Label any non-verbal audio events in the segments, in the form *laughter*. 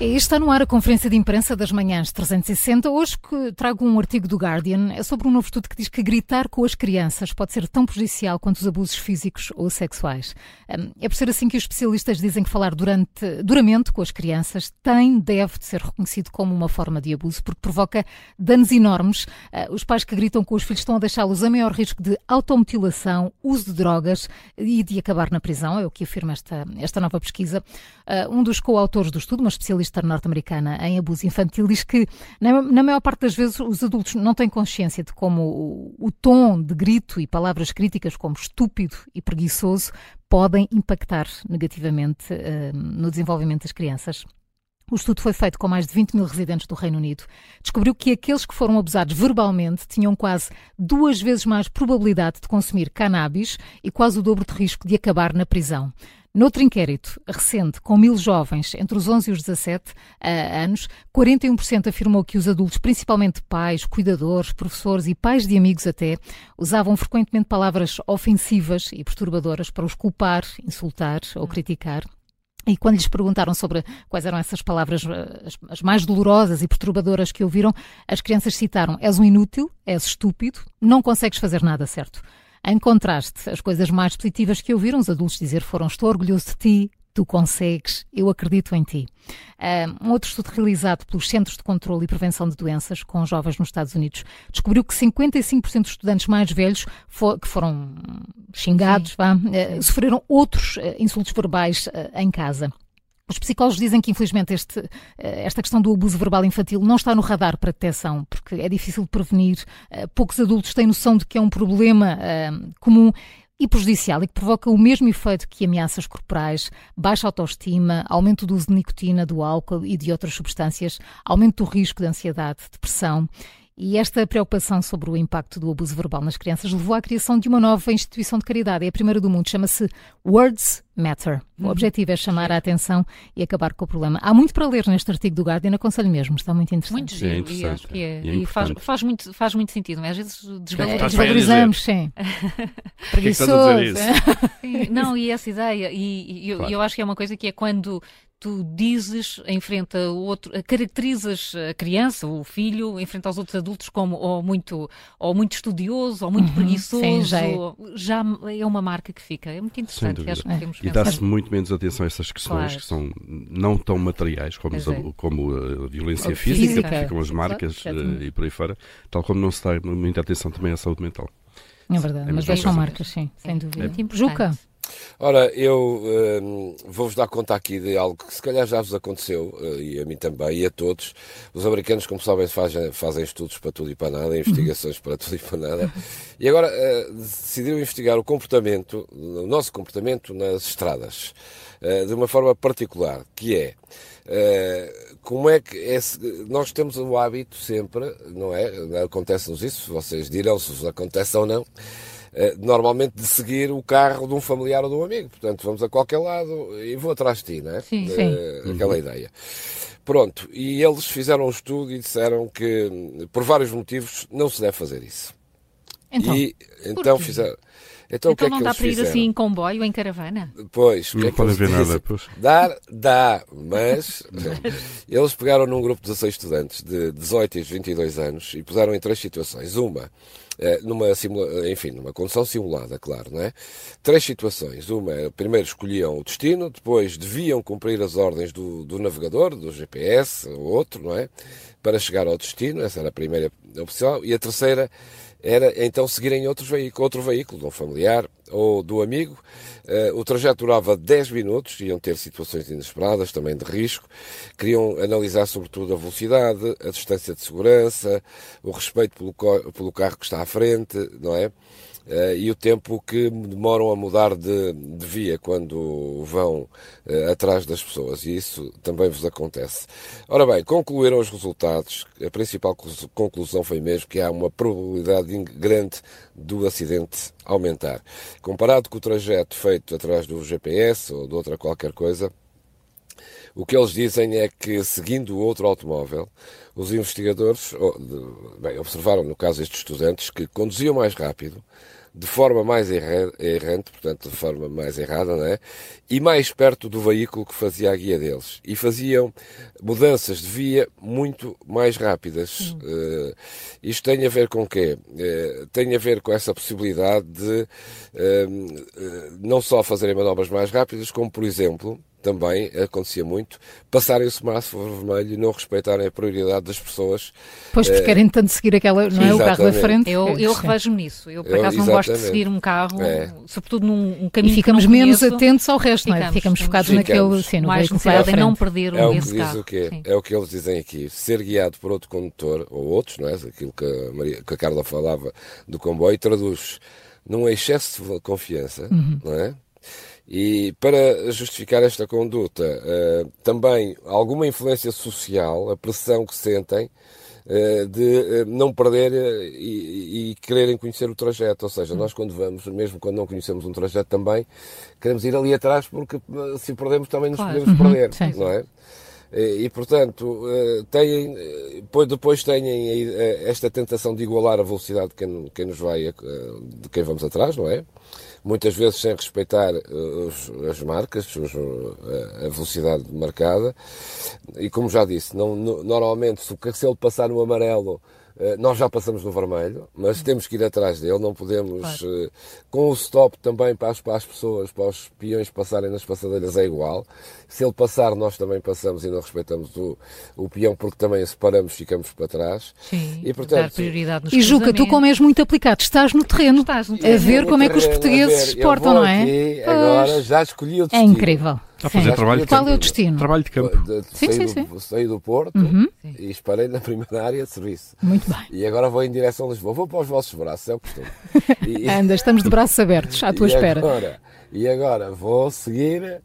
Está no ar a conferência de imprensa das manhãs 360. Hoje trago um artigo do Guardian. É sobre um novo estudo que diz que gritar com as crianças pode ser tão prejudicial quanto os abusos físicos ou sexuais. Hum, é por ser assim que os especialistas dizem que falar durante, duramente com as crianças tem, deve ser reconhecido como uma forma de abuso, porque provoca danos enormes. Uh, os pais que gritam com os filhos estão a deixá-los a maior risco de automutilação, uso de drogas e de acabar na prisão, é o que afirma esta, esta nova pesquisa. Uh, um dos coautores do estudo, uma especialista norte-americana em abuso infantil, diz que na, na, maior parte das vezes os adultos não têm consciência de como o, o tom de grito e palavras críticas como estúpido e preguiçoso podem impactar negativamente uh, no desenvolvimento das crianças. O estudo foi feito com mais de 20 mil residentes do Reino Unido. Descobriu que aqueles que foram abusados verbalmente tinham quase duas vezes mais probabilidade de consumir cannabis e quase o dobro de risco de acabar na prisão. Noutro inquérito recente, com mil jovens entre os 11 e os 17 uh, eh, anos, 41% afirmou que os adultos, principalmente pais, cuidadores, professores e pais de amigos até, usavam frequentemente palavras ofensivas e perturbadoras para os culpar, insultar ou criticar. E quando lhes perguntaram sobre quais eram essas palavras as, as, mais dolorosas e perturbadoras que ouviram, as crianças citaram: és um inútil, és estúpido, não consegues fazer nada certo. Em contraste, as coisas mais positivas que ouviram os adultos dizer foram: estou orgulhoso de ti, tu consegues, eu acredito em ti. Um outro estudo realizado pelos Centros de Controlo e Prevenção de Doenças com jovens nos Estados Unidos descobriu que 55% dos estudantes mais velhos que foram xingados vá, uh, sofreram outros uh, insultos verbais uh, em casa. Os psicólogos dizem que, infelizmente, este, esta questão do abuso verbal infantil não está no radar para detecção, porque é difícil de prevenir. Poucos adultos têm noção de que é um problema comum e prejudicial e que provoca o mesmo efeito que ameaças corporais, baixa autoestima, aumento do uso de nicotina, do álcool e de outras substâncias, aumento do risco de ansiedade, depressão. E esta preocupação sobre o impacto do abuso verbal nas crianças levou à criação de uma nova instituição de caridade. É a primeira do mundo, chama-se Words Matter. O uhum. objetivo é chamar a atenção e acabar com o problema. Há muito para ler neste artigo do Guardian, aconselho mesmo, está muito interessante. Muito giro, é e acho que é. E, e faz, faz, muito, faz muito sentido, mas às vezes desvalorizamos. É, desvalorizamos, sim. *laughs* Preguiçoso. Que não, e essa ideia, e, e eu, claro. eu acho que é uma coisa que é quando tu dizes em frente a outro, caracterizas a criança, o filho, em frente aos outros adultos como ou muito, ou muito estudioso, ou muito uhum, preguiçoso, sim, já, é. já, é. uma marca que fica. É muito interessante. Acho que e dá-se muito menos atenção a essas questões claro. que são não tão materiais como, é. como a violência física, física, ficam as marcas uh, e por aí fora, tal como não se dá muita atenção também à saúde mental. É verdade, é mas deixam marcas, sim, sem dúvida. É. Juca. Ora, eu um, vou-vos dar conta aqui de algo que se calhar já vos aconteceu, uh, e a mim também, e a todos. Os americanos, como sabem, fazem, fazem estudos para tudo e para nada, investigações para tudo e para nada, e agora uh, decidiram investigar o comportamento, o nosso comportamento nas estradas, uh, de uma forma particular, que é como é que é, nós temos o hábito sempre, não é? Acontece-nos isso, vocês dirão se vos acontece ou não eh, normalmente de seguir o carro de um familiar ou de um amigo. Portanto, vamos a qualquer lado e vou atrás de ti, não é? Sim, uh, sim. Aquela uhum. ideia. Pronto, e eles fizeram um estudo e disseram que, por vários motivos, não se deve fazer isso. Então, e então fizeram. Então, então o que é não que dá para ir assim em comboio, em caravana? Pois, não que é podem ver nada. Pois. Dar, dá, *laughs* mas eles pegaram num grupo de 16 estudantes de 18 e 22 anos e puseram em três situações. Uma, eh, numa, simula... enfim, numa condução simulada, claro, não é? Três situações. Uma, primeiro escolhiam o destino, depois deviam cumprir as ordens do, do navegador, do GPS ou outro, não é? Para chegar ao destino, essa era a primeira opção. E a terceira era então seguirem outro veículo, outro veículo, de um familiar estudiar, ou do amigo. Uh, o trajeto durava 10 minutos, iam ter situações inesperadas, também de risco. Queriam analisar sobretudo a velocidade, a distância de segurança, o respeito pelo, pelo carro que está à frente, não é? Uh, e o tempo que demoram a mudar de, de via quando vão uh, atrás das pessoas, e isso também vos acontece. Ora bem, concluíram os resultados. A principal conclusão foi mesmo que há uma probabilidade grande do acidente aumentar. Comparado com o trajeto feito atrás do GPS ou de outra qualquer coisa, o que eles dizem é que, seguindo outro automóvel, os investigadores bem, observaram, no caso estes estudantes, que conduziam mais rápido, de forma mais errante, portanto, de forma mais errada, não é? E mais perto do veículo que fazia a guia deles. E faziam mudanças de via muito mais rápidas. Uh, isto tem a ver com o quê? Uh, tem a ver com essa possibilidade de uh, não só fazerem manobras mais rápidas, como, por exemplo, também acontecia muito, passarem o semáforo vermelho e não respeitarem a prioridade das pessoas. Pois, porque querem tanto seguir aquela, não é? O carro da frente. Eu, eu revejo-me nisso. Eu, por acaso, eu, não gosto de seguir um carro, é. sobretudo num um caminho E ficamos menos conheço, atentos ao resto, ficamos, não é? Ficamos focados ficamos. naquele, sim, no Mais cuidado em não perder é o esse carro. O quê? É o que eles dizem aqui. Ser guiado por outro condutor, ou outros, não é? Aquilo que a, Maria, que a Carla falava do comboio, traduz num excesso de confiança, uhum. não é? E para justificar esta conduta, uh, também alguma influência social, a pressão que sentem uh, de uh, não perder e, e, quererem conhecer o trajeto. Ou seja, nós quando vamos, mesmo quando não conhecemos um trajeto também, queremos ir ali atrás porque se perdemos também nos claro. podemos uhum, perder, sim. não é? E, portanto, têm, depois têm esta tentação de igualar a velocidade de quem, nos vai, de quem vamos atrás, não é? muitas vezes sem respeitar eh, os, as marcas, os, eh, a velocidade marcada. E como já disse, não, normalmente se, se ele passar no amarelo eh, nós já passamos no vermelho, mas temos que ir atrás dele, não podemos. Claro. Eh, com o stop também para as, para as, pessoas, para os peões passarem nas passadeiras é igual. Se ele passar, nós também passamos e não respeitamos o, o peão, porque também se paramos, ficamos para trás. Sim, e, portanto, dar prioridade nos E Juca, tu como és muito aplicado, estás no terreno, estás no terreno. a ver como é que os portugueses se portam, não é? Aqui, agora já escolhi o é destino. É incrível. A fazer trabalho Qual é o destino? Trabalho de campo. De, de, sim, saí, sim, do, saí do Porto uhum. e esparei na primeira área de serviço. Muito bem. E agora vou em direção a Lisboa. Vou para os vossos braços, é o costume. *laughs* E, Anda, estamos de braços abertos à *laughs* tua e espera. Agora, e agora vou seguir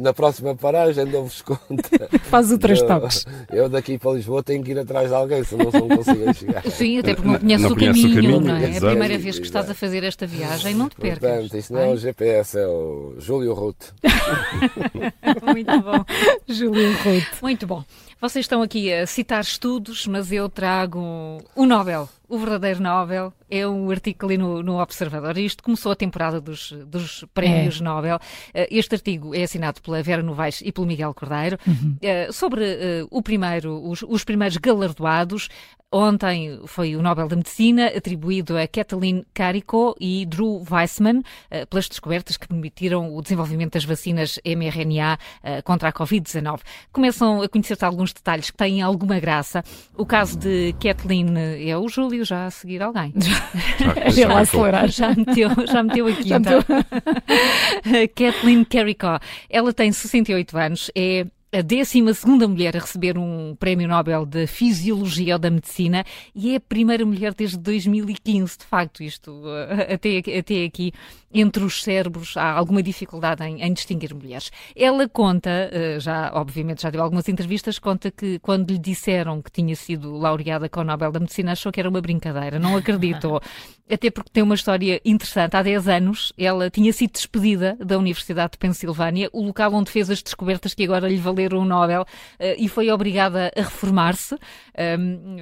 na próxima paragem dou-vos conta. *laughs* Faz o três toques. Eu daqui para Lisboa tenho que ir atrás de alguém, senão não consigo chegar. Sim, até porque não conheces, não o, caminho, o, caminho, não é? É a primeira vez que estás a fazer esta viagem, não te percas. Portanto, isto não é o GPS, é o Júlio Ruth. *laughs* Muito bom. Júlio Ruth. Muito bom. Vocês estão aqui a citar estudos, mas eu trago o Nobel o verdadeiro Nobel é um artigo ali no, no Observador. Isto começou a temporada dos, dos prémios é. Nobel. Eh, este artigo é assinado pela Vera Novaes e pelo Miguel Cordeiro uhum. Eh, sobre uh, o primeiro, os, os primeiros galardoados. Ontem foi o Nobel da Medicina, atribuído a Kathleen Carico e Drew Weissman, pelas descobertas que permitiram o desenvolvimento das vacinas mRNA contra a Covid-19. Começam a conhecer-se alguns detalhes que têm alguma graça. O caso de Kathleen é o Júlio já a seguir alguém. Já, *laughs* já, já, já, meteu, já meteu aqui, já então. *laughs* Kathleen Carrico. Ela tem 68 anos, é a 12 mulher a receber um prémio Nobel de Fisiologia ou da Medicina e é a primeira mulher desde 2015, de facto, isto eh, até, até aqui, entre os cérebros, há alguma dificuldade em, em distinguir mulheres. Ela conta, eh, já, obviamente, já deu algumas entrevistas, conta que quando lhe disseram que tinha sido laureada com o Nobel da Medicina, achou que era uma brincadeira, não acreditou. *laughs* até porque tem uma história interessante. Há 10 anos, ela tinha sido despedida da Universidade de Pensilvânia, o local onde fez as descobertas que agora lhe valeram o Nobel, eh, e foi obrigada a reformar-se.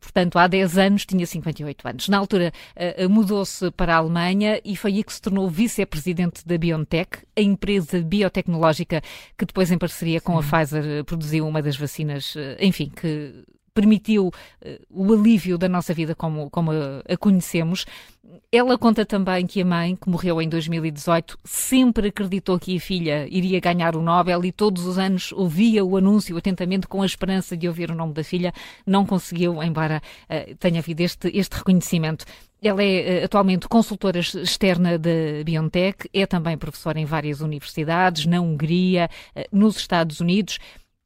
portanto, há 10 anos, tinha 58 anos. Na altura, eh, mudou-se para a Alemanha e foi aí que se tornou vice-presidente da BioNTech, a empresa biotecnológica que depois, em parceria com a Pfizer, produziu uma das vacinas, eh, enfim, que permitiu uh, o alívio da nossa vida como, como a, conhecemos. Ela conta também que a mãe, que morreu em 2018, sempre acreditou que a filha iria ganhar o Nobel e todos os anos ouvia o anúncio atentamente com a esperança de ouvir o nome da filha. Não conseguiu, embora uh, tenha havido este, este reconhecimento. Ela é uh, atualmente consultora externa da BioNTech, é também professora em várias universidades, na Hungria, nos Estados Unidos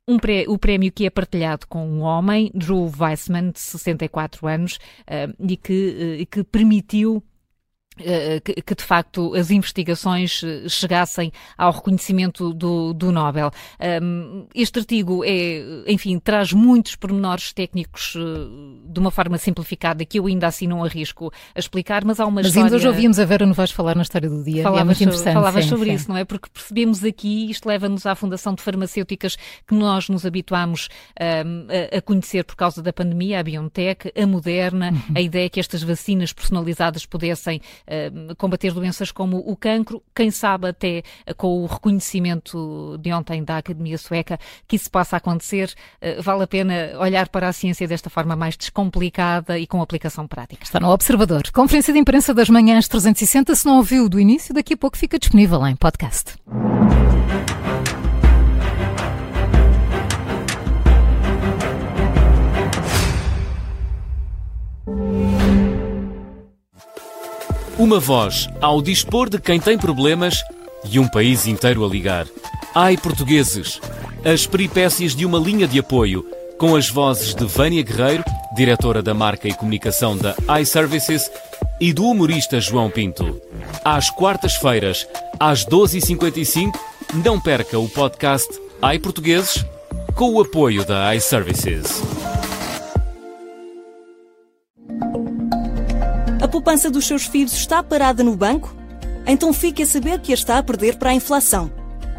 um pré, o prémio que é partilhado com um homem, Drew Weissman, de 64 anos, uh, e, que, uh, que permitiu eh, que, que, de facto as investigações eh, chegassem ao reconhecimento do, do Nobel. Este artigo é, enfim, traz muitos pormenores técnicos uh, de uma forma simplificada que eu ainda assim não arrisco a explicar, mas há uma mas história... Mas ainda hoje ouvimos a Vera Novaes falar na história do dia, falavas é muito interessante. Falavas sim, sobre sim. isso, não é? Porque percebemos aqui, isto leva-nos à Fundação de Farmacêuticas que nós nos habituámos um, a, a, conhecer por causa da pandemia, a BioNTech, a Moderna, uhum. a ideia que estas vacinas personalizadas pudessem combater doenças como o cancro, quem sabe até com o reconhecimento de ontem da Academia Sueca que isso possa acontecer, vale a pena olhar para a ciência desta forma mais descomplicada e com aplicação prática. Está no Observador. Conferência de imprensa das manhãs 360, se não ouviu do início, daqui a pouco fica disponível em podcast. Uma voz ao dispor de quem tem problemas e um país inteiro a ligar. Ai, portugueses! As peripécias de uma linha de apoio, com as vozes de Vânia Guerreiro, diretora da marca e comunicação da iServices, e do humorista João Pinto. Às quartas-feiras, às 12h55, não perca o podcast Ai Portugueses, com o apoio da iServices. Poupança dos seus filhos está parada no banco? Então fique a saber que a está a perder para a inflação.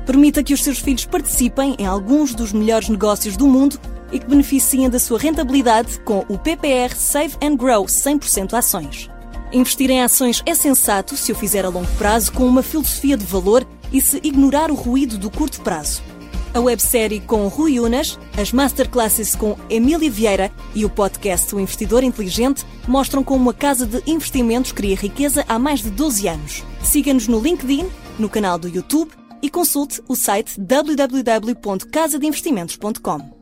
Permita que os seus filhos participem em alguns dos melhores negócios do mundo e que beneficiem da sua rentabilidade com o PPR Save and Grow 100% ações. Investir em ações é sensato se o fizer a longo prazo com uma filosofia de valor e se ignorar o ruído do curto prazo a websérie com Rui Unas, as masterclasses com Emília Vieira e o podcast O Investidor Inteligente mostram como a casa de investimentos cria riqueza há mais de 12 anos. Siga-nos no LinkedIn, no canal do YouTube e consulte o site www.casadeinvestimentos.com.